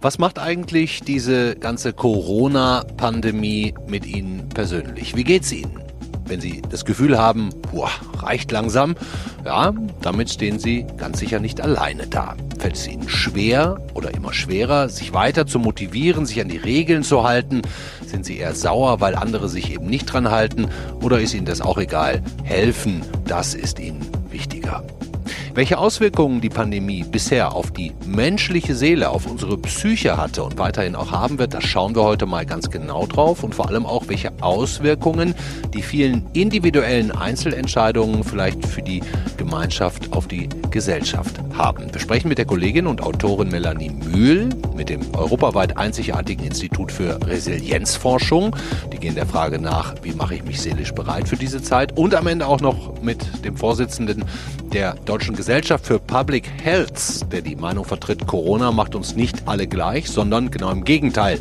Was macht eigentlich diese ganze Corona-Pandemie mit Ihnen persönlich? Wie geht's Ihnen? Wenn Sie das Gefühl haben, boah, reicht langsam, ja, damit stehen Sie ganz sicher nicht alleine da. Fällt es Ihnen schwer oder immer schwerer, sich weiter zu motivieren, sich an die Regeln zu halten? Sind Sie eher sauer, weil andere sich eben nicht dran halten? Oder ist Ihnen das auch egal? Helfen, das ist Ihnen wichtiger. Welche Auswirkungen die Pandemie bisher auf die menschliche Seele, auf unsere Psyche hatte und weiterhin auch haben wird, das schauen wir heute mal ganz genau drauf und vor allem auch, welche Auswirkungen die vielen individuellen Einzelentscheidungen vielleicht für die Gemeinschaft auf die Gesellschaft haben. Wir sprechen mit der Kollegin und Autorin Melanie Mühl mit dem europaweit einzigartigen Institut für Resilienzforschung. Die gehen der Frage nach, wie mache ich mich seelisch bereit für diese Zeit und am Ende auch noch mit dem Vorsitzenden der Deutschen Gesellschaft für Public Health, der die Meinung vertritt, Corona macht uns nicht alle gleich, sondern genau im Gegenteil.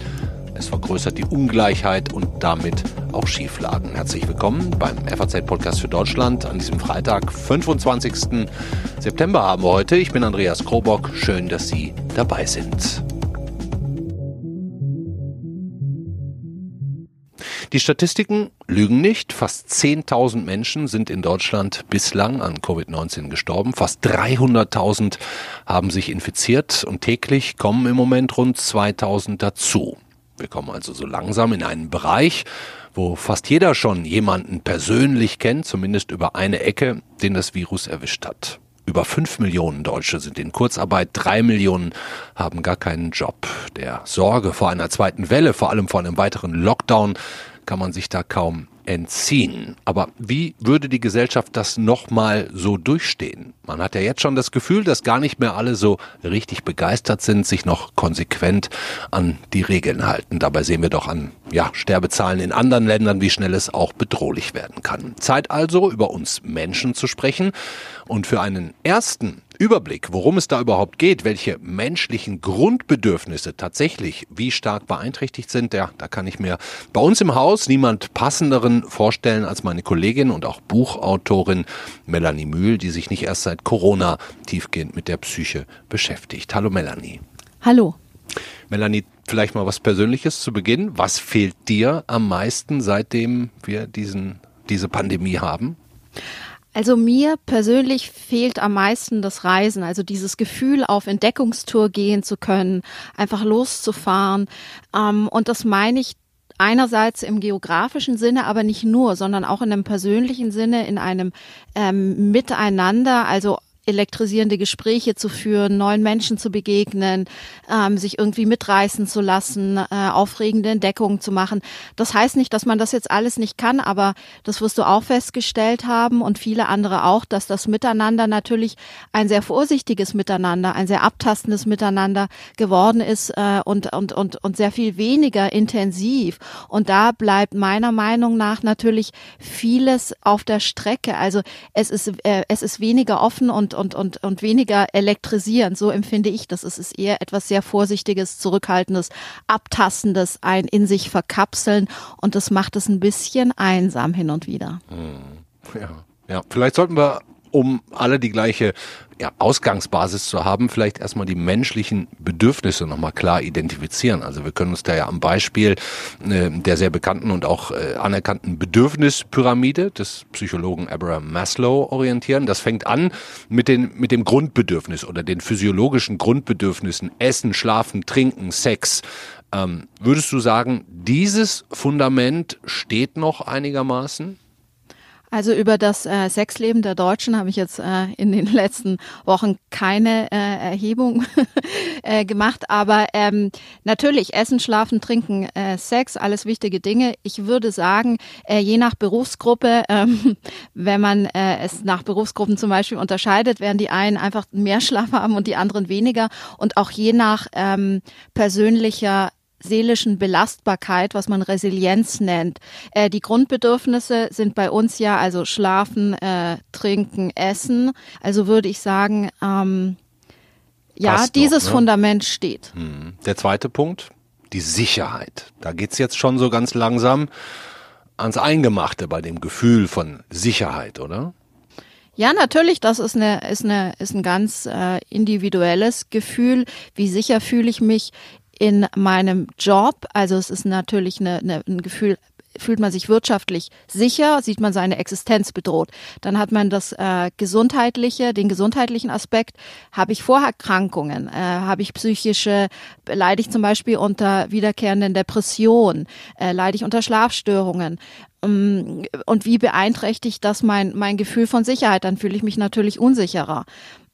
Es vergrößert die Ungleichheit und damit auch Schieflagen. Herzlich willkommen beim FAZ-Podcast für Deutschland. An diesem Freitag, 25. September haben wir heute. Ich bin Andreas Krobock. Schön, dass Sie dabei sind. Die Statistiken lügen nicht. Fast 10.000 Menschen sind in Deutschland bislang an Covid-19 gestorben. Fast 300.000 haben sich infiziert und täglich kommen im Moment rund 2.000 dazu. Wir kommen also so langsam in einen Bereich, wo fast jeder schon jemanden persönlich kennt, zumindest über eine Ecke, den das Virus erwischt hat. Über fünf Millionen Deutsche sind in Kurzarbeit, drei Millionen haben gar keinen Job. Der Sorge vor einer zweiten Welle, vor allem vor einem weiteren Lockdown, kann man sich da kaum entziehen. Aber wie würde die Gesellschaft das nochmal so durchstehen? Man hat ja jetzt schon das Gefühl, dass gar nicht mehr alle so richtig begeistert sind, sich noch konsequent an die Regeln halten. Dabei sehen wir doch an ja, Sterbezahlen in anderen Ländern, wie schnell es auch bedrohlich werden kann. Zeit also, über uns Menschen zu sprechen und für einen ersten Überblick, worum es da überhaupt geht, welche menschlichen Grundbedürfnisse tatsächlich wie stark beeinträchtigt sind, ja, da kann ich mir bei uns im Haus niemand passenderen vorstellen als meine Kollegin und auch Buchautorin Melanie Mühl, die sich nicht erst seit Corona tiefgehend mit der Psyche beschäftigt. Hallo Melanie. Hallo. Melanie, vielleicht mal was Persönliches zu Beginn. Was fehlt dir am meisten, seitdem wir diesen, diese Pandemie haben? Also mir persönlich fehlt am meisten das Reisen, also dieses Gefühl, auf Entdeckungstour gehen zu können, einfach loszufahren. Ähm, und das meine ich einerseits im geografischen Sinne, aber nicht nur, sondern auch in einem persönlichen Sinne, in einem ähm, Miteinander, also elektrisierende Gespräche zu führen, neuen Menschen zu begegnen, ähm, sich irgendwie mitreißen zu lassen, äh, aufregende Entdeckungen zu machen. Das heißt nicht, dass man das jetzt alles nicht kann, aber das wirst du auch festgestellt haben und viele andere auch, dass das Miteinander natürlich ein sehr vorsichtiges Miteinander, ein sehr abtastendes Miteinander geworden ist äh, und, und, und, und sehr viel weniger intensiv. Und da bleibt meiner Meinung nach natürlich vieles auf der Strecke. Also es ist, äh, es ist weniger offen und und, und, und, weniger elektrisierend. So empfinde ich das. Es ist eher etwas sehr Vorsichtiges, Zurückhaltendes, Abtastendes, ein in sich verkapseln und das macht es ein bisschen einsam hin und wieder. Hm. Ja, ja. Vielleicht sollten wir um alle die gleiche ja, Ausgangsbasis zu haben, vielleicht erstmal die menschlichen Bedürfnisse nochmal klar identifizieren. Also wir können uns da ja am Beispiel äh, der sehr bekannten und auch äh, anerkannten Bedürfnispyramide des Psychologen Abraham Maslow orientieren. Das fängt an mit, den, mit dem Grundbedürfnis oder den physiologischen Grundbedürfnissen Essen, Schlafen, Trinken, Sex. Ähm, würdest du sagen, dieses Fundament steht noch einigermaßen? Also über das äh, Sexleben der Deutschen habe ich jetzt äh, in den letzten Wochen keine äh, Erhebung äh, gemacht, aber ähm, natürlich Essen, Schlafen, Trinken, äh, Sex, alles wichtige Dinge. Ich würde sagen, äh, je nach Berufsgruppe, ähm, wenn man äh, es nach Berufsgruppen zum Beispiel unterscheidet, werden die einen einfach mehr Schlaf haben und die anderen weniger und auch je nach ähm, persönlicher seelischen Belastbarkeit, was man Resilienz nennt. Äh, die Grundbedürfnisse sind bei uns ja also Schlafen, äh, Trinken, Essen. Also würde ich sagen, ähm, ja, Passt dieses noch, ne? Fundament steht. Hm. Der zweite Punkt, die Sicherheit. Da geht's jetzt schon so ganz langsam ans Eingemachte bei dem Gefühl von Sicherheit, oder? Ja, natürlich, das ist eine ist eine ist ein ganz äh, individuelles Gefühl. Wie sicher fühle ich mich in meinem Job? Also es ist natürlich eine, eine, ein Gefühl fühlt man sich wirtschaftlich sicher, sieht man seine Existenz bedroht. Dann hat man das äh, gesundheitliche, den gesundheitlichen Aspekt. Habe ich Vorerkrankungen? Äh, Habe ich psychische, leide ich zum Beispiel unter wiederkehrenden Depressionen? Äh, leide ich unter Schlafstörungen? Ähm, und wie beeinträchtigt das mein, mein Gefühl von Sicherheit? Dann fühle ich mich natürlich unsicherer.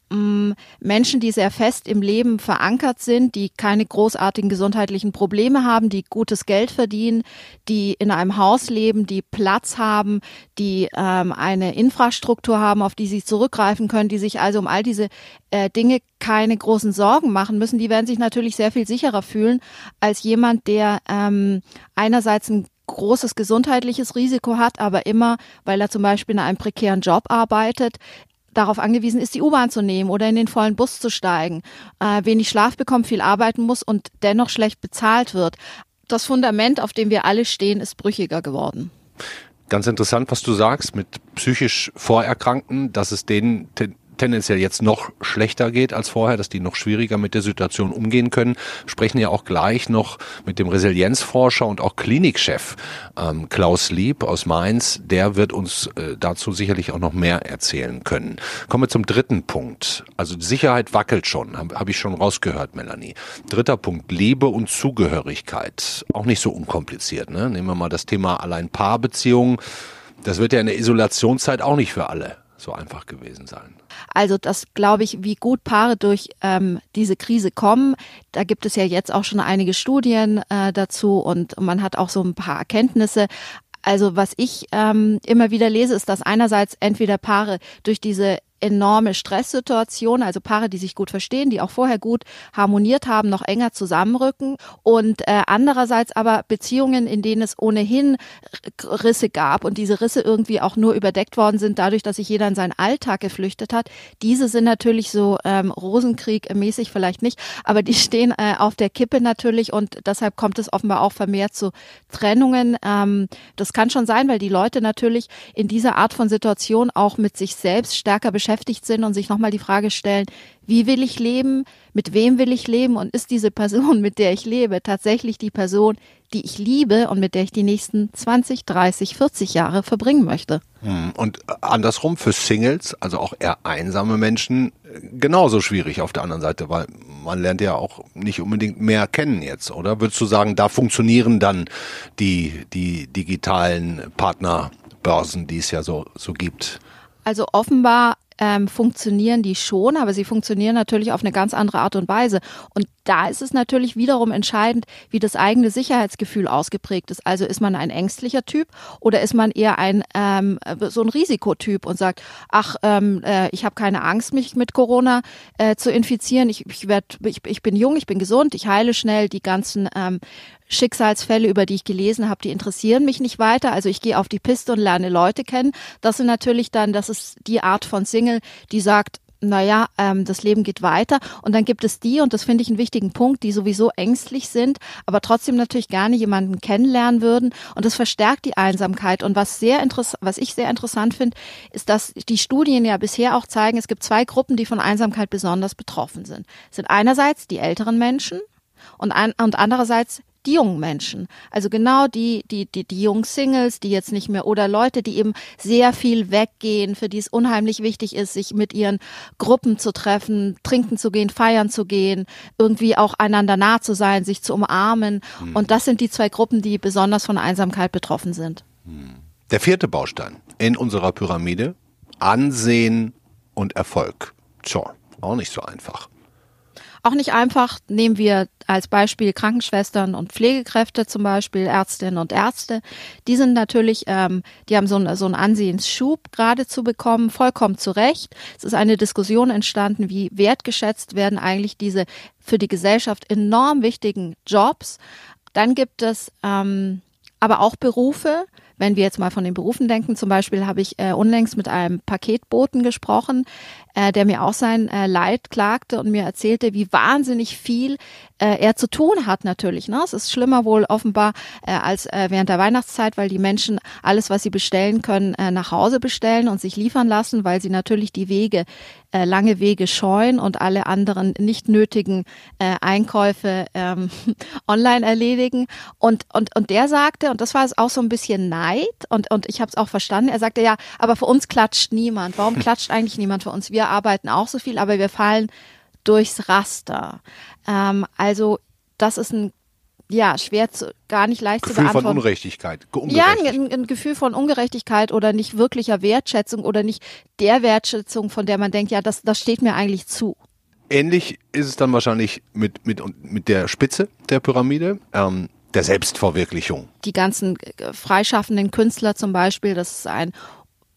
Mm, Menschen, die sehr fest im Leben verankert sind, die keine großartigen gesundheitlichen Probleme haben, die gutes Geld verdienen, die in einem Haus leben, die Platz haben, die ähm, eine Infrastruktur haben, auf die sie zurückgreifen können, die sich also um all diese äh, Dinge keine großen Sorgen machen müssen, die werden sich natürlich sehr viel sicherer fühlen als jemand, der ähm, einerseits ein großes gesundheitliches Risiko hat, aber immer, weil er zum Beispiel in einem prekären Job arbeitet, darauf angewiesen ist, die U-Bahn zu nehmen oder in den vollen Bus zu steigen, äh, wenig Schlaf bekommt, viel arbeiten muss und dennoch schlecht bezahlt wird. Das Fundament, auf dem wir alle stehen, ist brüchiger geworden. Ganz interessant, was du sagst mit psychisch Vorerkrankten, dass es denen tendenziell jetzt noch schlechter geht als vorher, dass die noch schwieriger mit der Situation umgehen können. sprechen ja auch gleich noch mit dem Resilienzforscher und auch Klinikchef ähm, Klaus Lieb aus Mainz. Der wird uns äh, dazu sicherlich auch noch mehr erzählen können. Kommen wir zum dritten Punkt. Also Sicherheit wackelt schon, habe hab ich schon rausgehört, Melanie. Dritter Punkt, Liebe und Zugehörigkeit. Auch nicht so unkompliziert. Ne? Nehmen wir mal das Thema allein Paarbeziehungen. Das wird ja in der Isolationszeit auch nicht für alle so einfach gewesen sein. Also das glaube ich, wie gut Paare durch ähm, diese Krise kommen. Da gibt es ja jetzt auch schon einige Studien äh, dazu und man hat auch so ein paar Erkenntnisse. Also was ich ähm, immer wieder lese, ist, dass einerseits entweder Paare durch diese enorme Stresssituation, also Paare, die sich gut verstehen, die auch vorher gut harmoniert haben, noch enger zusammenrücken und äh, andererseits aber Beziehungen, in denen es ohnehin Risse gab und diese Risse irgendwie auch nur überdeckt worden sind, dadurch, dass sich jeder in seinen Alltag geflüchtet hat. Diese sind natürlich so ähm, Rosenkrieg-mäßig vielleicht nicht, aber die stehen äh, auf der Kippe natürlich und deshalb kommt es offenbar auch vermehrt zu Trennungen. Ähm, das kann schon sein, weil die Leute natürlich in dieser Art von Situation auch mit sich selbst stärker beschäftigen beschäftigt sind und sich nochmal die Frage stellen, wie will ich leben, mit wem will ich leben und ist diese Person, mit der ich lebe, tatsächlich die Person, die ich liebe und mit der ich die nächsten 20, 30, 40 Jahre verbringen möchte. Hm, und andersrum für Singles, also auch eher einsame Menschen, genauso schwierig auf der anderen Seite, weil man lernt ja auch nicht unbedingt mehr kennen jetzt, oder? Würdest du sagen, da funktionieren dann die, die digitalen Partnerbörsen, die es ja so, so gibt? Also offenbar ähm, funktionieren die schon, aber sie funktionieren natürlich auf eine ganz andere Art und Weise. Und da ist es natürlich wiederum entscheidend, wie das eigene Sicherheitsgefühl ausgeprägt ist. Also ist man ein ängstlicher Typ oder ist man eher ein ähm, so ein Risikotyp und sagt, ach, ähm, äh, ich habe keine Angst, mich mit Corona äh, zu infizieren. Ich, ich, werd, ich, ich bin jung, ich bin gesund, ich heile schnell. Die ganzen ähm, Schicksalsfälle, über die ich gelesen habe, die interessieren mich nicht weiter. Also ich gehe auf die Piste und lerne Leute kennen. Das sind natürlich dann, das ist die Art von Single, die sagt, naja, ähm, das Leben geht weiter. Und dann gibt es die, und das finde ich einen wichtigen Punkt, die sowieso ängstlich sind, aber trotzdem natürlich gerne jemanden kennenlernen würden. Und das verstärkt die Einsamkeit. Und was sehr interessant, was ich sehr interessant finde, ist, dass die Studien ja bisher auch zeigen, es gibt zwei Gruppen, die von Einsamkeit besonders betroffen sind. Es sind einerseits die älteren Menschen, und, ein, und andererseits die jungen Menschen. Also genau die, die, die, die jungen Singles, die jetzt nicht mehr oder Leute, die eben sehr viel weggehen, für die es unheimlich wichtig ist, sich mit ihren Gruppen zu treffen, trinken zu gehen, feiern zu gehen, irgendwie auch einander nah zu sein, sich zu umarmen. Hm. Und das sind die zwei Gruppen, die besonders von Einsamkeit betroffen sind. Hm. Der vierte Baustein in unserer Pyramide, Ansehen und Erfolg. Tja, auch nicht so einfach. Auch nicht einfach nehmen wir als Beispiel Krankenschwestern und Pflegekräfte zum Beispiel, Ärztinnen und Ärzte. Die sind natürlich, ähm, die haben so, ein, so einen Ansehensschub gerade zu bekommen, vollkommen zu Recht. Es ist eine Diskussion entstanden, wie wertgeschätzt werden eigentlich diese für die Gesellschaft enorm wichtigen Jobs. Dann gibt es ähm, aber auch Berufe, wenn wir jetzt mal von den Berufen denken, zum Beispiel habe ich äh, unlängst mit einem Paketboten gesprochen, äh, der mir auch sein äh, Leid klagte und mir erzählte, wie wahnsinnig viel äh, er zu tun hat natürlich. Ne? Es ist schlimmer wohl offenbar äh, als äh, während der Weihnachtszeit, weil die Menschen alles, was sie bestellen können, äh, nach Hause bestellen und sich liefern lassen, weil sie natürlich die Wege, äh, lange Wege scheuen und alle anderen nicht nötigen äh, Einkäufe ähm, online erledigen. Und, und, und der sagte, und das war auch so ein bisschen Neid, und, und ich habe es auch verstanden, er sagte, ja, aber für uns klatscht niemand. Warum klatscht eigentlich niemand für uns? Wir arbeiten auch so viel, aber wir fallen durchs Raster. Ähm, also das ist ein ja, schwer zu, gar nicht leicht Gefühl zu beantworten. von Ungerechtigkeit. Ja, ein, ein, Gefühl von Ungerechtigkeit oder nicht wirklicher Wertschätzung oder nicht der Wertschätzung, von der man denkt, ja, das, das steht mir eigentlich zu. Ähnlich ist es dann wahrscheinlich mit, mit, mit der Spitze der Pyramide. Ähm, der Selbstverwirklichung. Die ganzen äh, freischaffenden Künstler zum Beispiel, das ist ein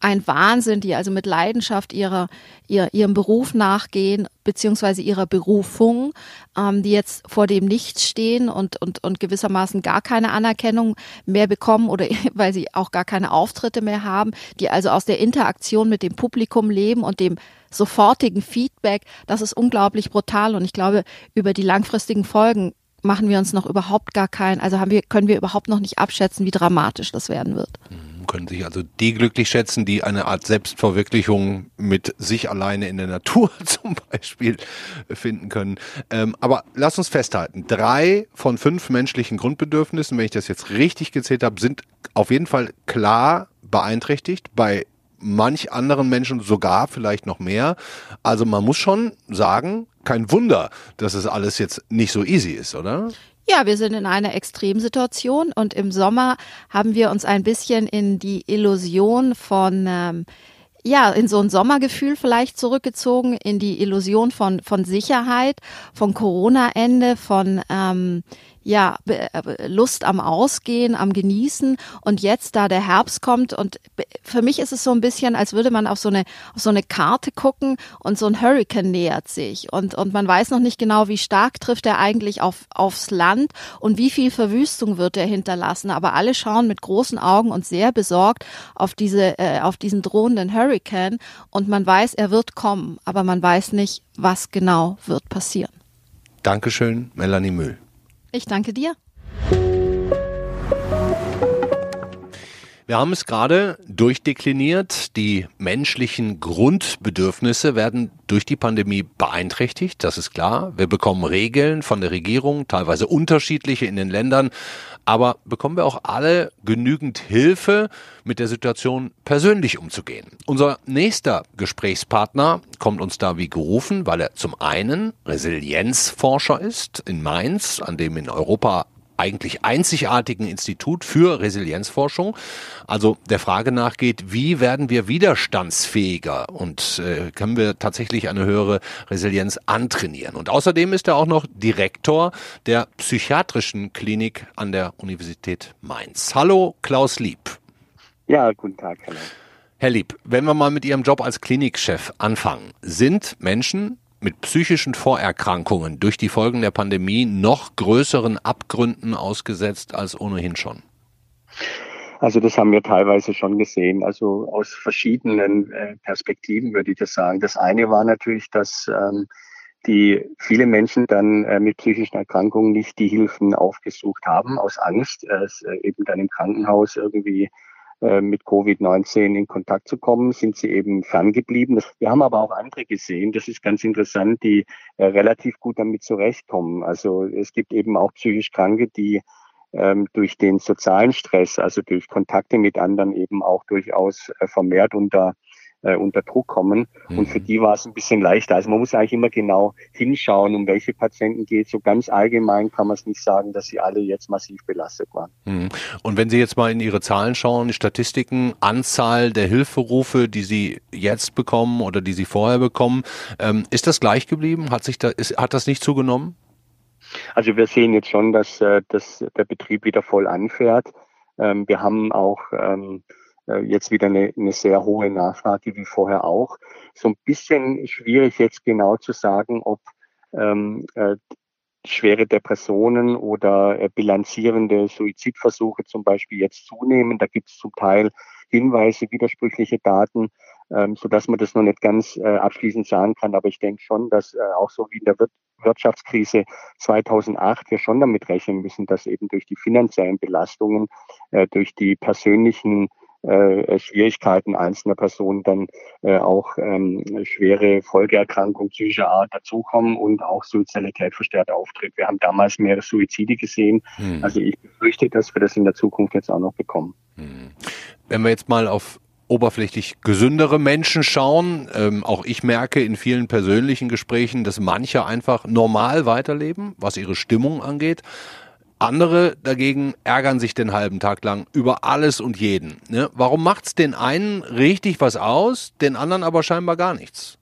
ein Wahnsinn, die also mit Leidenschaft ihrer, ihr, ihrem Beruf nachgehen, beziehungsweise ihrer Berufung, ähm, die jetzt vor dem Nichts stehen und, und, und gewissermaßen gar keine Anerkennung mehr bekommen oder weil sie auch gar keine Auftritte mehr haben, die also aus der Interaktion mit dem Publikum leben und dem sofortigen Feedback. Das ist unglaublich brutal und ich glaube, über die langfristigen Folgen machen wir uns noch überhaupt gar kein, also haben wir, können wir überhaupt noch nicht abschätzen, wie dramatisch das werden wird. Mhm, können sich also die glücklich schätzen, die eine Art Selbstverwirklichung mit sich alleine in der Natur zum Beispiel finden können. Ähm, aber lass uns festhalten, drei von fünf menschlichen Grundbedürfnissen, wenn ich das jetzt richtig gezählt habe, sind auf jeden Fall klar beeinträchtigt. Bei manch anderen Menschen sogar vielleicht noch mehr. Also man muss schon sagen, kein Wunder, dass es alles jetzt nicht so easy ist, oder? Ja, wir sind in einer Extremsituation und im Sommer haben wir uns ein bisschen in die Illusion von ähm, ja, in so ein Sommergefühl vielleicht zurückgezogen, in die Illusion von, von Sicherheit, von Corona-Ende, von ähm, ja, äh, Lust am Ausgehen, am Genießen. Und jetzt, da der Herbst kommt, und für mich ist es so ein bisschen, als würde man auf so eine, auf so eine Karte gucken und so ein Hurricane nähert sich. Und, und man weiß noch nicht genau, wie stark trifft er eigentlich auf, aufs Land und wie viel Verwüstung wird er hinterlassen. Aber alle schauen mit großen Augen und sehr besorgt auf diese, äh, auf diesen drohenden Hurricane. Und man weiß, er wird kommen, aber man weiß nicht, was genau wird passieren. Dankeschön, Melanie Müll. Ich danke dir. Wir haben es gerade durchdekliniert. Die menschlichen Grundbedürfnisse werden durch die Pandemie beeinträchtigt. Das ist klar. Wir bekommen Regeln von der Regierung, teilweise unterschiedliche in den Ländern. Aber bekommen wir auch alle genügend Hilfe, mit der Situation persönlich umzugehen? Unser nächster Gesprächspartner kommt uns da wie gerufen, weil er zum einen Resilienzforscher ist in Mainz, an dem in Europa eigentlich einzigartigen Institut für Resilienzforschung, also der Frage nachgeht, wie werden wir widerstandsfähiger und äh, können wir tatsächlich eine höhere Resilienz antrainieren. Und außerdem ist er auch noch Direktor der psychiatrischen Klinik an der Universität Mainz. Hallo, Klaus Lieb. Ja, guten Tag, hallo. Herr Lieb, wenn wir mal mit Ihrem Job als Klinikchef anfangen, sind Menschen mit psychischen Vorerkrankungen durch die Folgen der Pandemie noch größeren Abgründen ausgesetzt als ohnehin schon? Also das haben wir teilweise schon gesehen, also aus verschiedenen äh, Perspektiven würde ich das sagen. Das eine war natürlich, dass ähm, die viele Menschen dann äh, mit psychischen Erkrankungen nicht die Hilfen aufgesucht haben, aus Angst, äh, eben dann im Krankenhaus irgendwie äh, mit Covid-19 in Kontakt zu kommen, sind sie eben ferngeblieben. Wir haben aber auch andere gesehen, das ist ganz interessant, die äh, relativ gut damit zurechtkommen. Also es gibt eben auch psychisch Kranke, die ähm, durch den sozialen Stress, also durch Kontakte mit anderen eben auch durchaus äh, vermehrt unter äh, unter Druck kommen. Mhm. Und für mhm. die war es ein bisschen leichter. Also man muss eigentlich immer genau hinschauen, um welche Patienten geht. So ganz allgemein kann man es nicht sagen, dass sie alle jetzt massiv belastet waren. Mhm. Und wenn Sie jetzt mal in Ihre Zahlen schauen, die Statistiken, Anzahl der Hilferufe, die Sie jetzt bekommen oder die Sie vorher bekommen, ähm, ist das gleich geblieben? Hat sich da, ist, hat das nicht zugenommen? Also wir sehen jetzt schon, dass, äh, dass der Betrieb wieder voll anfährt. Ähm, wir haben auch ähm, äh, jetzt wieder eine, eine sehr hohe Nachfrage wie vorher auch. So ein bisschen schwierig jetzt genau zu sagen, ob ähm, äh, schwere Depressionen oder äh, bilanzierende Suizidversuche zum Beispiel jetzt zunehmen. Da gibt es zum Teil Hinweise, widersprüchliche Daten, ähm, so dass man das noch nicht ganz äh, abschließend sagen kann. Aber ich denke schon, dass äh, auch so wie in der Wir Wirtschaftskrise 2008 wir schon damit rechnen müssen, dass eben durch die finanziellen Belastungen, äh, durch die persönlichen äh, Schwierigkeiten einzelner Personen dann äh, auch ähm, schwere Folgeerkrankungen psychischer Art dazukommen und auch Suizidalität verstärkt auftritt. Wir haben damals mehrere Suizide gesehen. Hm. Also ich befürchte, dass wir das in der Zukunft jetzt auch noch bekommen. Hm. Wenn wir jetzt mal auf oberflächlich gesündere Menschen schauen. Ähm, auch ich merke in vielen persönlichen Gesprächen, dass manche einfach normal weiterleben, was ihre Stimmung angeht. Andere dagegen ärgern sich den halben Tag lang über alles und jeden. Ne? Warum macht's den einen richtig was aus, den anderen aber scheinbar gar nichts?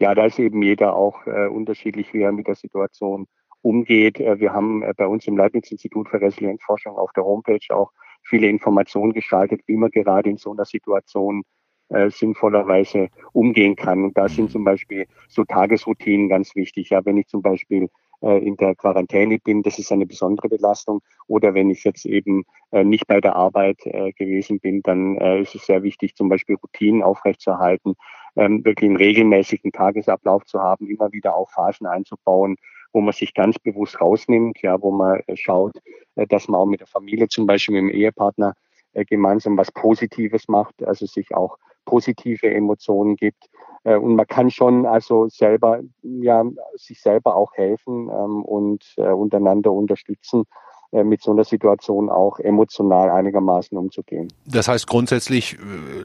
Ja, da ist eben jeder auch äh, unterschiedlich, wie er mit der Situation umgeht. Äh, wir haben äh, bei uns im Leibniz-Institut für Resilienzforschung auf der Homepage auch viele Informationen geschaltet, wie man gerade in so einer Situation äh, sinnvollerweise umgehen kann. Und da sind zum Beispiel so Tagesroutinen ganz wichtig. Ja, wenn ich zum Beispiel in der Quarantäne bin, das ist eine besondere Belastung. Oder wenn ich jetzt eben äh, nicht bei der Arbeit äh, gewesen bin, dann ist es sehr wichtig, zum Beispiel Routinen aufrechtzuerhalten, ähm, wirklich einen regelmäßigen Tagesablauf zu haben, immer wieder auch Phasen einzubauen, wo man sich ganz bewusst rausnimmt, ja, wo man schaut, dass man auch mit der Familie, zum Beispiel mit dem Ehepartner, gemeinsam was Positives macht, also sich auch positive Emotionen gibt äh, und man kann schon also selber, ja, sich selber auch helfen ähm, und äh, untereinander unterstützen, äh, mit so einer Situation auch emotional einigermaßen umzugehen. Das heißt, grundsätzlich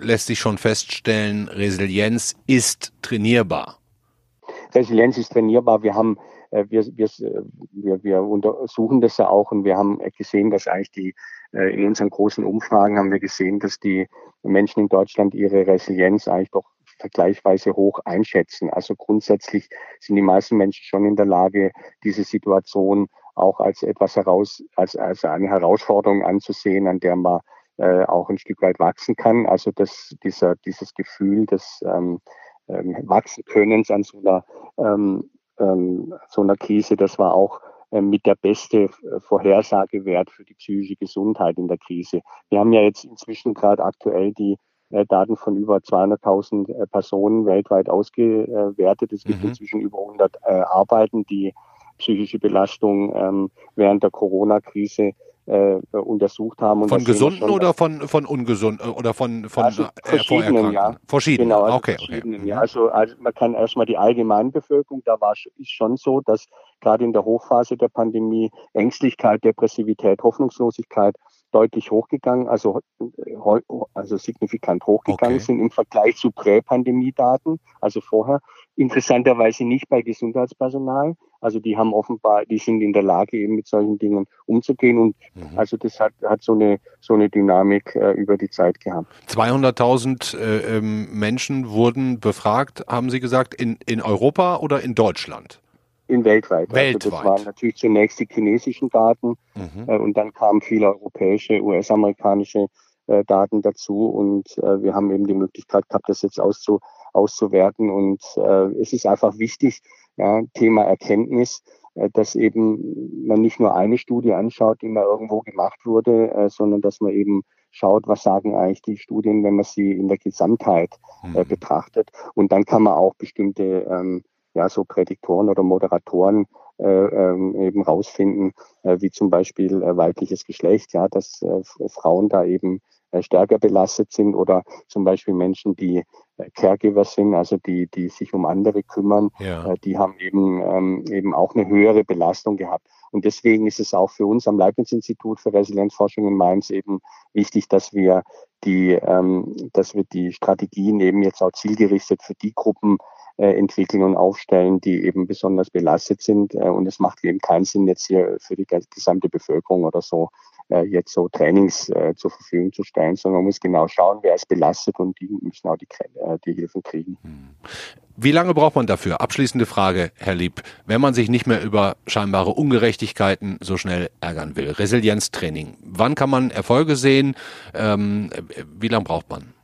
lässt sich schon feststellen, Resilienz ist trainierbar. Resilienz ist trainierbar. Wir haben wir, wir, wir, wir untersuchen das ja auch und wir haben gesehen, dass eigentlich die in unseren großen Umfragen haben wir gesehen, dass die Menschen in Deutschland ihre Resilienz eigentlich doch vergleichsweise hoch einschätzen. Also grundsätzlich sind die meisten Menschen schon in der Lage, diese Situation auch als etwas heraus, als, als eine Herausforderung anzusehen, an der man äh, auch ein Stück weit wachsen kann. Also das, dieser, dieses Gefühl des ähm, ähm, Wachsenkönnens an so einer, ähm, ähm, so einer Krise, das war auch äh, mit der beste Vorhersagewert für die psychische Gesundheit in der Krise. Wir haben ja jetzt inzwischen gerade aktuell die äh, Daten von über 200.000 äh, Personen weltweit ausgewertet. Es gibt mhm. inzwischen über 100 äh, Arbeiten, die psychische Belastung ähm, während der Corona-Krise äh, untersucht haben. Und von gesunden oder von von ungesunden oder von von also verschiedenen, ja. Verschiedenen. Genau, also okay, verschiedenen, okay. Ja. Also, also man kann erstmal die Allgemeinbevölkerung, da war ist schon so, dass gerade in der Hochphase der Pandemie Ängstlichkeit, Depressivität, Hoffnungslosigkeit deutlich hochgegangen, also, also signifikant hochgegangen okay. sind im Vergleich zu Prä-Pandemie-Daten, also vorher. Interessanterweise nicht bei Gesundheitspersonal. Also die haben offenbar, die sind in der Lage, eben mit solchen Dingen umzugehen. Und mhm. also das hat, hat so eine, so eine Dynamik äh, über die Zeit gehabt. 200.000 äh, ähm, Menschen wurden befragt, haben Sie gesagt, in, in Europa oder in Deutschland? In weltweit. weltweit. Also das waren natürlich zunächst die chinesischen Daten mhm. äh, und dann kamen viele europäische, US-amerikanische äh, Daten dazu und äh, wir haben eben die Möglichkeit gehabt, das jetzt auszu, auszuwerten und äh, es ist einfach wichtig, ja, Thema Erkenntnis, äh, dass eben man nicht nur eine Studie anschaut, die mal irgendwo gemacht wurde, äh, sondern dass man eben schaut, was sagen eigentlich die Studien, wenn man sie in der Gesamtheit mhm. betrachtet. Und dann kann man auch bestimmte ähm, ja, so Prädiktoren oder Moderatoren äh, ähm, eben rausfinden, äh, wie zum Beispiel äh, weibliches Geschlecht, ja, dass äh, Frauen da eben äh, stärker belastet sind oder zum Beispiel Menschen, die äh, Caregiver sind, also die, die sich um andere kümmern, ja. die haben eben, ähm, eben auch eine höhere Belastung gehabt. Und deswegen ist es auch für uns am Leibniz-Institut für Resilienzforschung in Mainz eben wichtig, dass wir die, ähm, dass wir die Strategien eben jetzt auch zielgerichtet für die Gruppen entwickeln und aufstellen, die eben besonders belastet sind. Äh, und es macht eben keinen Sinn, jetzt hier für die gesamte Bevölkerung oder so äh, jetzt so Trainings äh, zur Verfügung zu stellen, sondern man muss genau schauen, wer ist belastet und die müssen auch die, äh, die Hilfen kriegen. Hm. Wie lange braucht man dafür? Abschließende Frage, Herr Lieb. Wenn man sich nicht mehr über scheinbare Ungerechtigkeiten so schnell ärgern will. Resilienztraining. Wann kann man Erfolge sehen? Ähm, wie lange braucht man?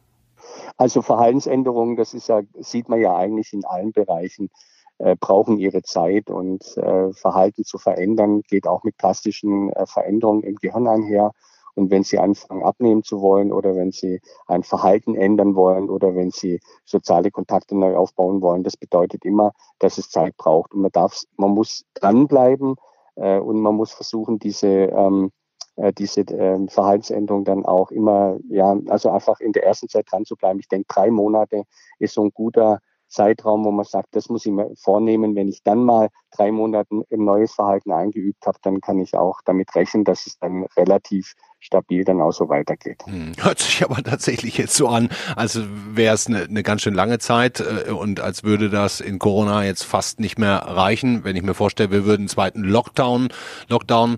Also Verhaltensänderungen, das ist ja, sieht man ja eigentlich in allen Bereichen, äh, brauchen ihre Zeit und äh, Verhalten zu verändern geht auch mit plastischen äh, Veränderungen im Gehirn einher. Und wenn Sie anfangen abnehmen zu wollen oder wenn Sie ein Verhalten ändern wollen oder wenn Sie soziale Kontakte neu aufbauen wollen, das bedeutet immer, dass es Zeit braucht. Und man darf, man muss dranbleiben äh, und man muss versuchen, diese ähm, äh, diese äh, Verhaltensänderung dann auch immer, ja, also einfach in der ersten Zeit dran zu bleiben. Ich denke, drei Monate ist so ein guter Zeitraum, wo man sagt, das muss ich mir vornehmen. Wenn ich dann mal drei Monate ein neues Verhalten eingeübt habe, dann kann ich auch damit rechnen, dass es dann relativ stabil dann auch so weitergeht. Hm, hört sich aber tatsächlich jetzt so an, als wäre es eine, eine ganz schön lange Zeit äh, und als würde das in Corona jetzt fast nicht mehr reichen. Wenn ich mir vorstelle, wir würden einen zweiten Lockdown, Lockdown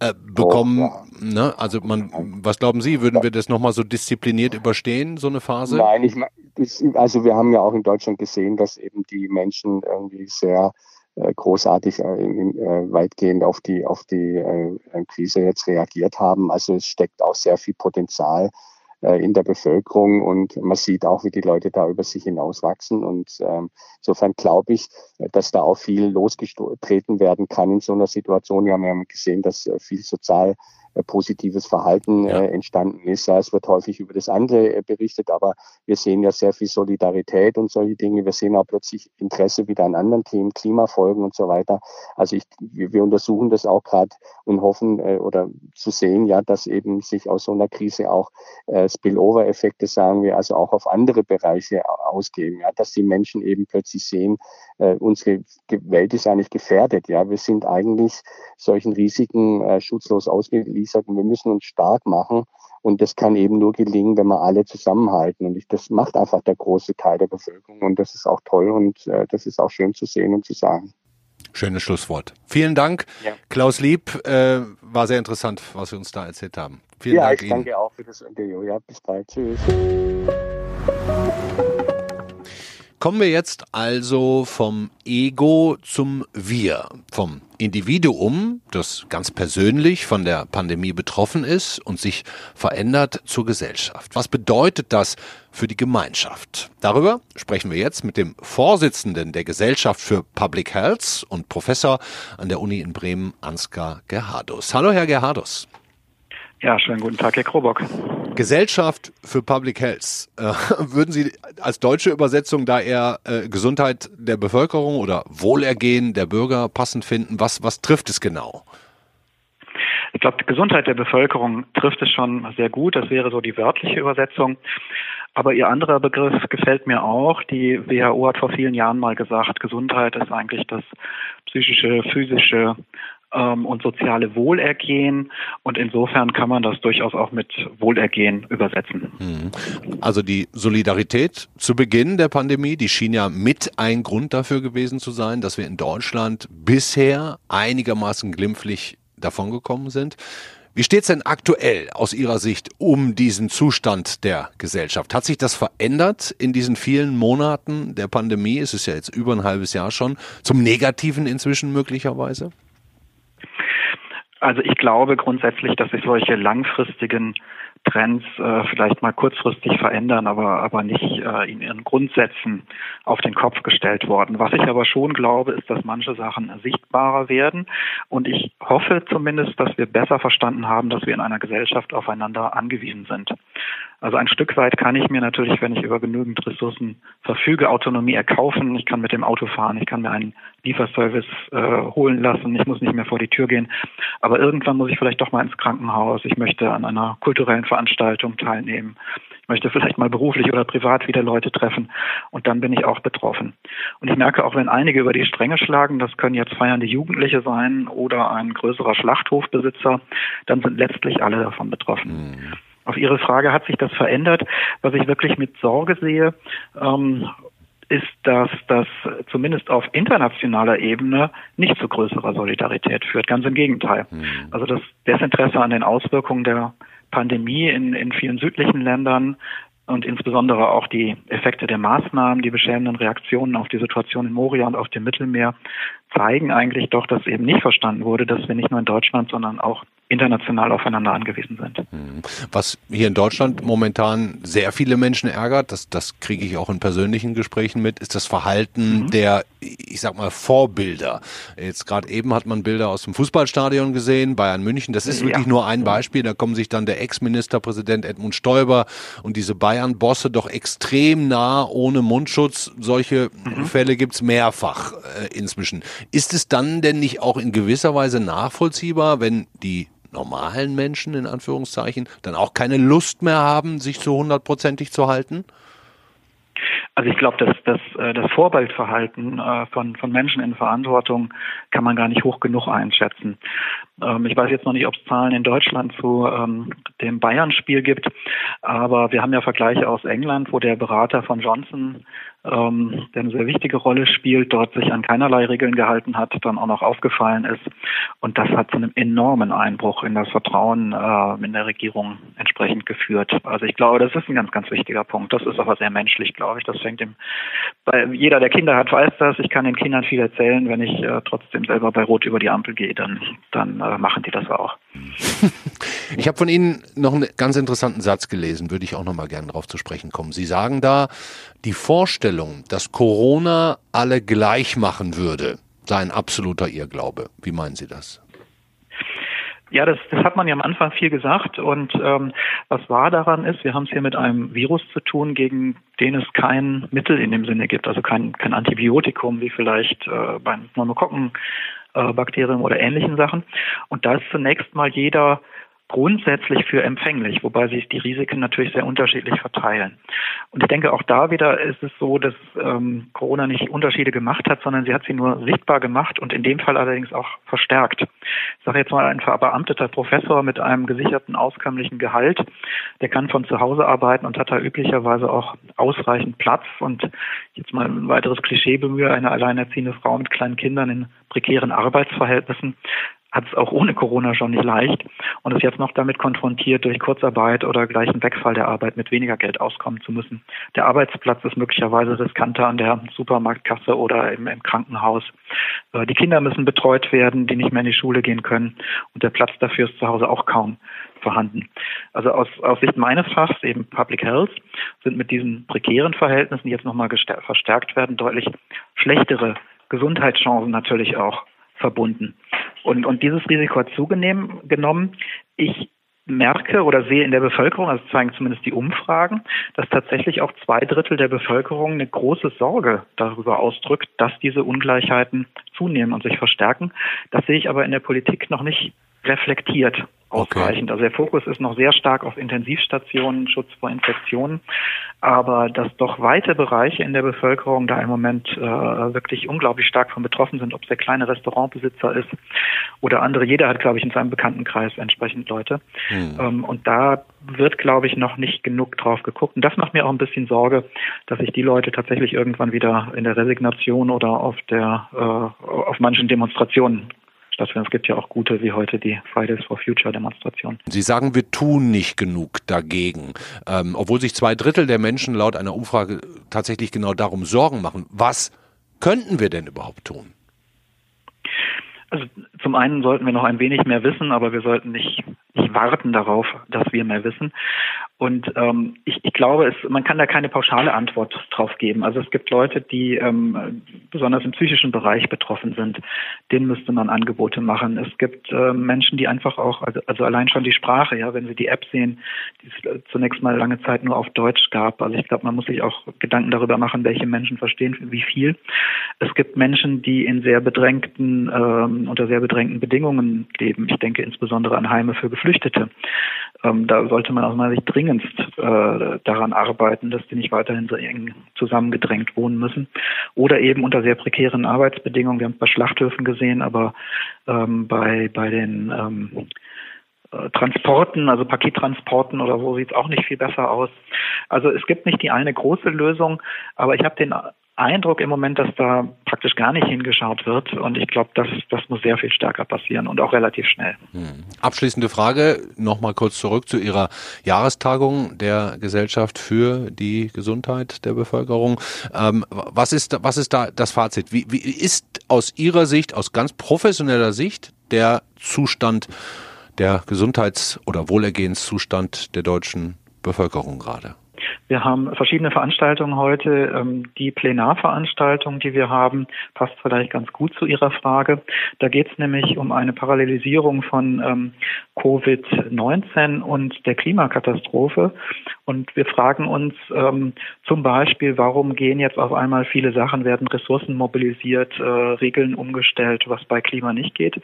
äh, bekommen. Oh, ja. ne? Also man, was glauben Sie, würden wir das nochmal so diszipliniert überstehen, so eine Phase? Nein, ich, also wir haben ja auch in Deutschland gesehen, dass eben die Menschen irgendwie sehr äh, großartig äh, äh, weitgehend auf die auf die Krise jetzt reagiert haben. Also es steckt auch sehr viel Potenzial in der Bevölkerung und man sieht auch, wie die Leute da über sich hinauswachsen. Und ähm, insofern glaube ich, dass da auch viel losgetreten werden kann in so einer Situation. Wir haben ja gesehen, dass äh, viel sozial äh, positives Verhalten ja. äh, entstanden ist. Ja, es wird häufig über das andere äh, berichtet, aber wir sehen ja sehr viel Solidarität und solche Dinge. Wir sehen auch plötzlich Interesse wieder an anderen Themen, Klimafolgen und so weiter. Also ich, wir, wir untersuchen das auch gerade und hoffen äh, oder zu sehen, ja, dass eben sich aus so einer Krise auch äh, Spillover-Effekte, sagen wir, also auch auf andere Bereiche ausgeben, ja, dass die Menschen eben plötzlich sehen, äh, unsere Welt ist eigentlich gefährdet, ja, wir sind eigentlich solchen Risiken äh, schutzlos ausgeliefert sage, wir müssen uns stark machen. Und das kann eben nur gelingen, wenn wir alle zusammenhalten. Und ich, das macht einfach der große Teil der Bevölkerung. Und das ist auch toll und äh, das ist auch schön zu sehen und zu sagen. Schönes Schlusswort. Vielen Dank, ja. Klaus Lieb. Äh, war sehr interessant, was Sie uns da erzählt haben. Vielen ja, Dank ich danke Ihnen. auch für das Interview. Ja, bis bald. Tschüss. Kommen wir jetzt also vom Ego zum Wir, vom Individuum, das ganz persönlich von der Pandemie betroffen ist und sich verändert zur Gesellschaft. Was bedeutet das für die Gemeinschaft? Darüber sprechen wir jetzt mit dem Vorsitzenden der Gesellschaft für Public Health und Professor an der Uni in Bremen, Ansgar Gerhardus. Hallo, Herr Gerhardus. Ja, schönen guten Tag, Herr Krobock. Gesellschaft für Public Health. Äh, würden Sie als deutsche Übersetzung da eher äh, Gesundheit der Bevölkerung oder Wohlergehen der Bürger passend finden? Was, was trifft es genau? Ich glaube, Gesundheit der Bevölkerung trifft es schon sehr gut. Das wäre so die wörtliche Übersetzung. Aber Ihr anderer Begriff gefällt mir auch. Die WHO hat vor vielen Jahren mal gesagt, Gesundheit ist eigentlich das psychische, physische ähm, und soziale Wohlergehen. Und insofern kann man das durchaus auch mit Wohlergehen übersetzen. Mhm. Also die Solidarität zu Beginn der Pandemie, die schien ja mit ein Grund dafür gewesen zu sein, dass wir in Deutschland bisher einigermaßen glimpflich davongekommen sind. Wie steht's denn aktuell aus Ihrer Sicht um diesen Zustand der Gesellschaft? Hat sich das verändert in diesen vielen Monaten der Pandemie? Es ist ja jetzt über ein halbes Jahr schon. Zum Negativen inzwischen möglicherweise? Also ich glaube grundsätzlich, dass sich solche langfristigen Trends äh, vielleicht mal kurzfristig verändern, aber, aber nicht äh, in ihren Grundsätzen auf den Kopf gestellt worden. Was ich aber schon glaube, ist, dass manche Sachen sichtbarer werden. Und ich hoffe zumindest, dass wir besser verstanden haben, dass wir in einer Gesellschaft aufeinander angewiesen sind. Also ein Stück weit kann ich mir natürlich, wenn ich über genügend Ressourcen verfüge, Autonomie erkaufen. Ich kann mit dem Auto fahren, ich kann mir einen Lieferservice äh, holen lassen, ich muss nicht mehr vor die Tür gehen. Aber irgendwann muss ich vielleicht doch mal ins Krankenhaus. Ich möchte an einer kulturellen Veranstaltung teilnehmen. Ich möchte vielleicht mal beruflich oder privat wieder Leute treffen und dann bin ich auch betroffen. Und ich merke auch, wenn einige über die Stränge schlagen, das können jetzt feiernde Jugendliche sein oder ein größerer Schlachthofbesitzer, dann sind letztlich alle davon betroffen. Mhm. Auf Ihre Frage, hat sich das verändert? Was ich wirklich mit Sorge sehe, ähm, ist, dass das zumindest auf internationaler Ebene nicht zu größerer Solidarität führt. Ganz im Gegenteil. Mhm. Also das Desinteresse an den Auswirkungen der Pandemie in, in vielen südlichen Ländern und insbesondere auch die Effekte der Maßnahmen, die beschämenden Reaktionen auf die Situation in Moria und auf dem Mittelmeer zeigen eigentlich doch, dass eben nicht verstanden wurde, dass wir nicht nur in Deutschland, sondern auch international aufeinander angewiesen sind. Mhm. Was hier in Deutschland momentan sehr viele Menschen ärgert, das, das kriege ich auch in persönlichen Gesprächen mit, ist das Verhalten mhm. der, ich sag mal, Vorbilder. Jetzt gerade eben hat man Bilder aus dem Fußballstadion gesehen, Bayern München, das ist wirklich ja. nur ein Beispiel, da kommen sich dann der Ex-Ministerpräsident Edmund Stoiber und diese Bayern-Bosse doch extrem nah ohne Mundschutz. Solche mhm. Fälle gibt's mehrfach äh, inzwischen. Ist es dann denn nicht auch in gewisser Weise nachvollziehbar, wenn die normalen Menschen in Anführungszeichen dann auch keine Lust mehr haben, sich so hundertprozentig zu halten? Also ich glaube, dass das, äh, das Vorbildverhalten äh, von, von Menschen in Verantwortung kann man gar nicht hoch genug einschätzen. Ähm, ich weiß jetzt noch nicht, ob es Zahlen in Deutschland zu ähm, dem Bayern-Spiel gibt, aber wir haben ja Vergleiche aus England, wo der Berater von Johnson ähm, der eine sehr wichtige Rolle spielt, dort sich an keinerlei Regeln gehalten hat, dann auch noch aufgefallen ist. Und das hat zu einem enormen Einbruch in das Vertrauen äh, in der Regierung entsprechend geführt. Also ich glaube, das ist ein ganz, ganz wichtiger Punkt. Das ist aber sehr menschlich, glaube ich. Das fängt im, bei jeder, der Kinder hat, weiß das. Ich kann den Kindern viel erzählen. Wenn ich äh, trotzdem selber bei Rot über die Ampel gehe, dann, dann äh, machen die das auch. Ich habe von Ihnen noch einen ganz interessanten Satz gelesen, würde ich auch noch mal gerne darauf zu sprechen kommen. Sie sagen da, die Vorstellung, dass Corona alle gleich machen würde, sei ein absoluter Irrglaube. Wie meinen Sie das? Ja, das, das hat man ja am Anfang viel gesagt. Und ähm, was wahr daran ist, wir haben es hier mit einem Virus zu tun, gegen den es kein Mittel in dem Sinne gibt, also kein, kein Antibiotikum wie vielleicht äh, beim Pneumokokkenbakterium äh, oder ähnlichen Sachen. Und da ist zunächst mal jeder grundsätzlich für empfänglich, wobei sich die Risiken natürlich sehr unterschiedlich verteilen. Und ich denke, auch da wieder ist es so, dass ähm, Corona nicht Unterschiede gemacht hat, sondern sie hat sie nur sichtbar gemacht und in dem Fall allerdings auch verstärkt. Ich sage jetzt mal, ein verbeamteter Professor mit einem gesicherten, auskömmlichen Gehalt, der kann von zu Hause arbeiten und hat da üblicherweise auch ausreichend Platz. Und jetzt mal ein weiteres Klischee bemühe, eine alleinerziehende Frau mit kleinen Kindern in prekären Arbeitsverhältnissen hat es auch ohne Corona schon nicht leicht und ist jetzt noch damit konfrontiert, durch Kurzarbeit oder gleichen Wegfall der Arbeit mit weniger Geld auskommen zu müssen. Der Arbeitsplatz ist möglicherweise riskanter an der Supermarktkasse oder im, im Krankenhaus. Äh, die Kinder müssen betreut werden, die nicht mehr in die Schule gehen können und der Platz dafür ist zu Hause auch kaum vorhanden. Also aus, aus Sicht meines Fachs, eben Public Health, sind mit diesen prekären Verhältnissen, die jetzt nochmal verstärkt werden, deutlich schlechtere Gesundheitschancen natürlich auch verbunden. Und, und dieses Risiko hat zugenommen. Ich merke oder sehe in der Bevölkerung, also zeigen zumindest die Umfragen, dass tatsächlich auch zwei Drittel der Bevölkerung eine große Sorge darüber ausdrückt, dass diese Ungleichheiten zunehmen und sich verstärken. Das sehe ich aber in der Politik noch nicht reflektiert ausreichend. Okay. Also der Fokus ist noch sehr stark auf Intensivstationen, Schutz vor Infektionen, aber dass doch weite Bereiche in der Bevölkerung da im Moment äh, wirklich unglaublich stark von betroffen sind, ob es der kleine Restaurantbesitzer ist oder andere. Jeder hat, glaube ich, in seinem Bekanntenkreis entsprechend Leute. Hm. Ähm, und da wird, glaube ich, noch nicht genug drauf geguckt. Und das macht mir auch ein bisschen Sorge, dass sich die Leute tatsächlich irgendwann wieder in der Resignation oder auf der äh, auf manchen Demonstrationen stattfinden. Es gibt ja auch gute wie heute die Fridays for Future Demonstration. Sie sagen, wir tun nicht genug dagegen, ähm, obwohl sich zwei Drittel der Menschen laut einer Umfrage tatsächlich genau darum Sorgen machen. Was könnten wir denn überhaupt tun? Also zum einen sollten wir noch ein wenig mehr wissen, aber wir sollten nicht, nicht warten darauf, dass wir mehr wissen. Und ähm, ich, ich glaube, es, man kann da keine pauschale Antwort drauf geben. Also es gibt Leute, die ähm, besonders im psychischen Bereich betroffen sind. Denen müsste man Angebote machen. Es gibt äh, Menschen, die einfach auch, also, also allein schon die Sprache, ja, wenn sie die App sehen, die es zunächst mal lange Zeit nur auf Deutsch gab. Also ich glaube, man muss sich auch Gedanken darüber machen, welche Menschen verstehen wie viel. Es gibt Menschen, die in sehr bedrängten, ähm, unter sehr bedrängten Bedingungen leben. Ich denke insbesondere an Heime für Geflüchtete. Ähm, da sollte man aus meiner Sicht dringendst äh, daran arbeiten, dass die nicht weiterhin so eng zusammengedrängt wohnen müssen. Oder eben unter sehr prekären Arbeitsbedingungen. Wir haben es bei Schlachthöfen gesehen, aber ähm, bei, bei den ähm, äh, Transporten, also Pakettransporten oder so sieht es auch nicht viel besser aus. Also es gibt nicht die eine große Lösung, aber ich habe den Eindruck im Moment, dass da praktisch gar nicht hingeschaut wird. Und ich glaube, das, das muss sehr viel stärker passieren und auch relativ schnell. Hm. Abschließende Frage, nochmal kurz zurück zu Ihrer Jahrestagung der Gesellschaft für die Gesundheit der Bevölkerung. Ähm, was, ist, was ist da das Fazit? Wie, wie ist aus Ihrer Sicht, aus ganz professioneller Sicht, der Zustand der Gesundheits- oder Wohlergehenszustand der deutschen Bevölkerung gerade? Wir haben verschiedene Veranstaltungen heute. Ähm, die Plenarveranstaltung, die wir haben, passt vielleicht ganz gut zu Ihrer Frage. Da geht es nämlich um eine Parallelisierung von ähm, Covid-19 und der Klimakatastrophe. Und wir fragen uns ähm, zum Beispiel, warum gehen jetzt auf einmal viele Sachen, werden Ressourcen mobilisiert, äh, Regeln umgestellt, was bei Klima nicht geht.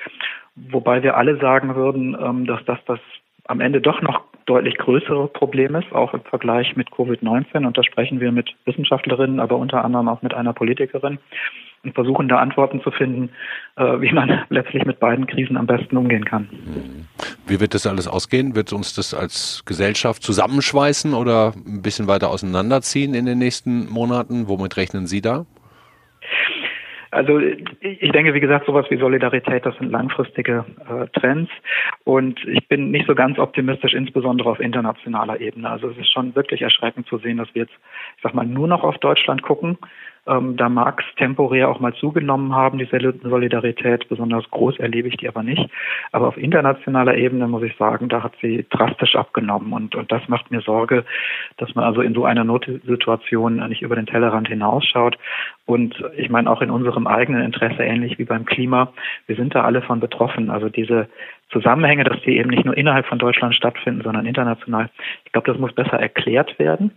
Wobei wir alle sagen würden, dass das das am Ende doch noch deutlich größere Problem ist, auch im Vergleich mit Covid-19. Und da sprechen wir mit Wissenschaftlerinnen, aber unter anderem auch mit einer Politikerin und versuchen da Antworten zu finden, äh, wie man letztlich mit beiden Krisen am besten umgehen kann. Wie wird das alles ausgehen? Wird uns das als Gesellschaft zusammenschweißen oder ein bisschen weiter auseinanderziehen in den nächsten Monaten? Womit rechnen Sie da? Also ich denke, wie gesagt, sowas wie Solidarität, das sind langfristige äh, Trends. Und ich bin nicht so ganz optimistisch, insbesondere auf internationaler Ebene. Also es ist schon wirklich erschreckend zu sehen, dass wir jetzt, ich sag mal, nur noch auf Deutschland gucken ähm, da mag es temporär auch mal zugenommen haben, die Solidarität. Besonders groß erlebe ich die aber nicht. Aber auf internationaler Ebene muss ich sagen, da hat sie drastisch abgenommen. Und, und das macht mir Sorge, dass man also in so einer Notsituation nicht über den Tellerrand hinausschaut. Und ich meine auch in unserem eigenen Interesse, ähnlich wie beim Klima, wir sind da alle von betroffen. Also diese Zusammenhänge, dass die eben nicht nur innerhalb von Deutschland stattfinden, sondern international. Ich glaube, das muss besser erklärt werden.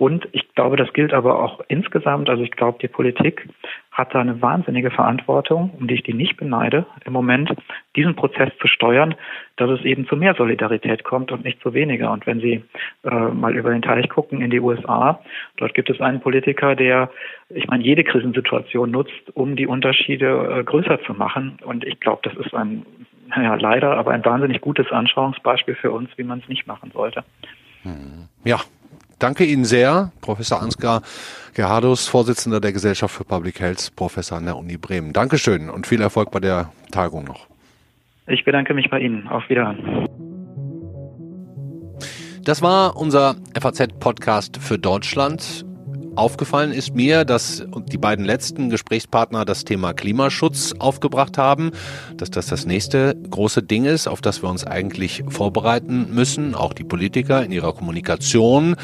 Und ich glaube, das gilt aber auch insgesamt. Also ich glaube, die Politik hat da eine wahnsinnige Verantwortung, um die ich die nicht beneide, im Moment diesen Prozess zu steuern, dass es eben zu mehr Solidarität kommt und nicht zu weniger. Und wenn Sie äh, mal über den Teich gucken in die USA, dort gibt es einen Politiker, der, ich meine, jede Krisensituation nutzt, um die Unterschiede äh, größer zu machen. Und ich glaube, das ist ein, naja, leider, aber ein wahnsinnig gutes Anschauungsbeispiel für uns, wie man es nicht machen sollte. Ja, danke Ihnen sehr, Professor Ansgar Gerhardus, Vorsitzender der Gesellschaft für Public Health, Professor an der Uni Bremen. Dankeschön und viel Erfolg bei der Tagung noch. Ich bedanke mich bei Ihnen. Auf Wiederhören. Das war unser FAZ-Podcast für Deutschland. Aufgefallen ist mir, dass die beiden letzten Gesprächspartner das Thema Klimaschutz aufgebracht haben, dass das das nächste große Ding ist, auf das wir uns eigentlich vorbereiten müssen, auch die Politiker in ihrer Kommunikation,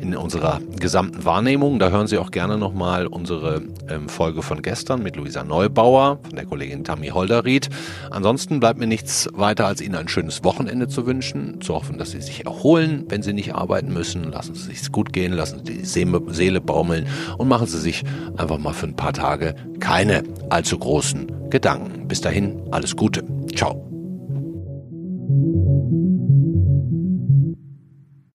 in unserer gesamten Wahrnehmung. Da hören Sie auch gerne nochmal unsere ähm, Folge von gestern mit Luisa Neubauer, von der Kollegin Tammy Holderried. Ansonsten bleibt mir nichts weiter, als Ihnen ein schönes Wochenende zu wünschen, zu hoffen, dass Sie sich erholen, wenn Sie nicht arbeiten müssen. Lassen Sie sich gut gehen, lassen Sie die Seele bauen baumeln und machen Sie sich einfach mal für ein paar Tage keine allzu großen Gedanken. Bis dahin, alles Gute. Ciao.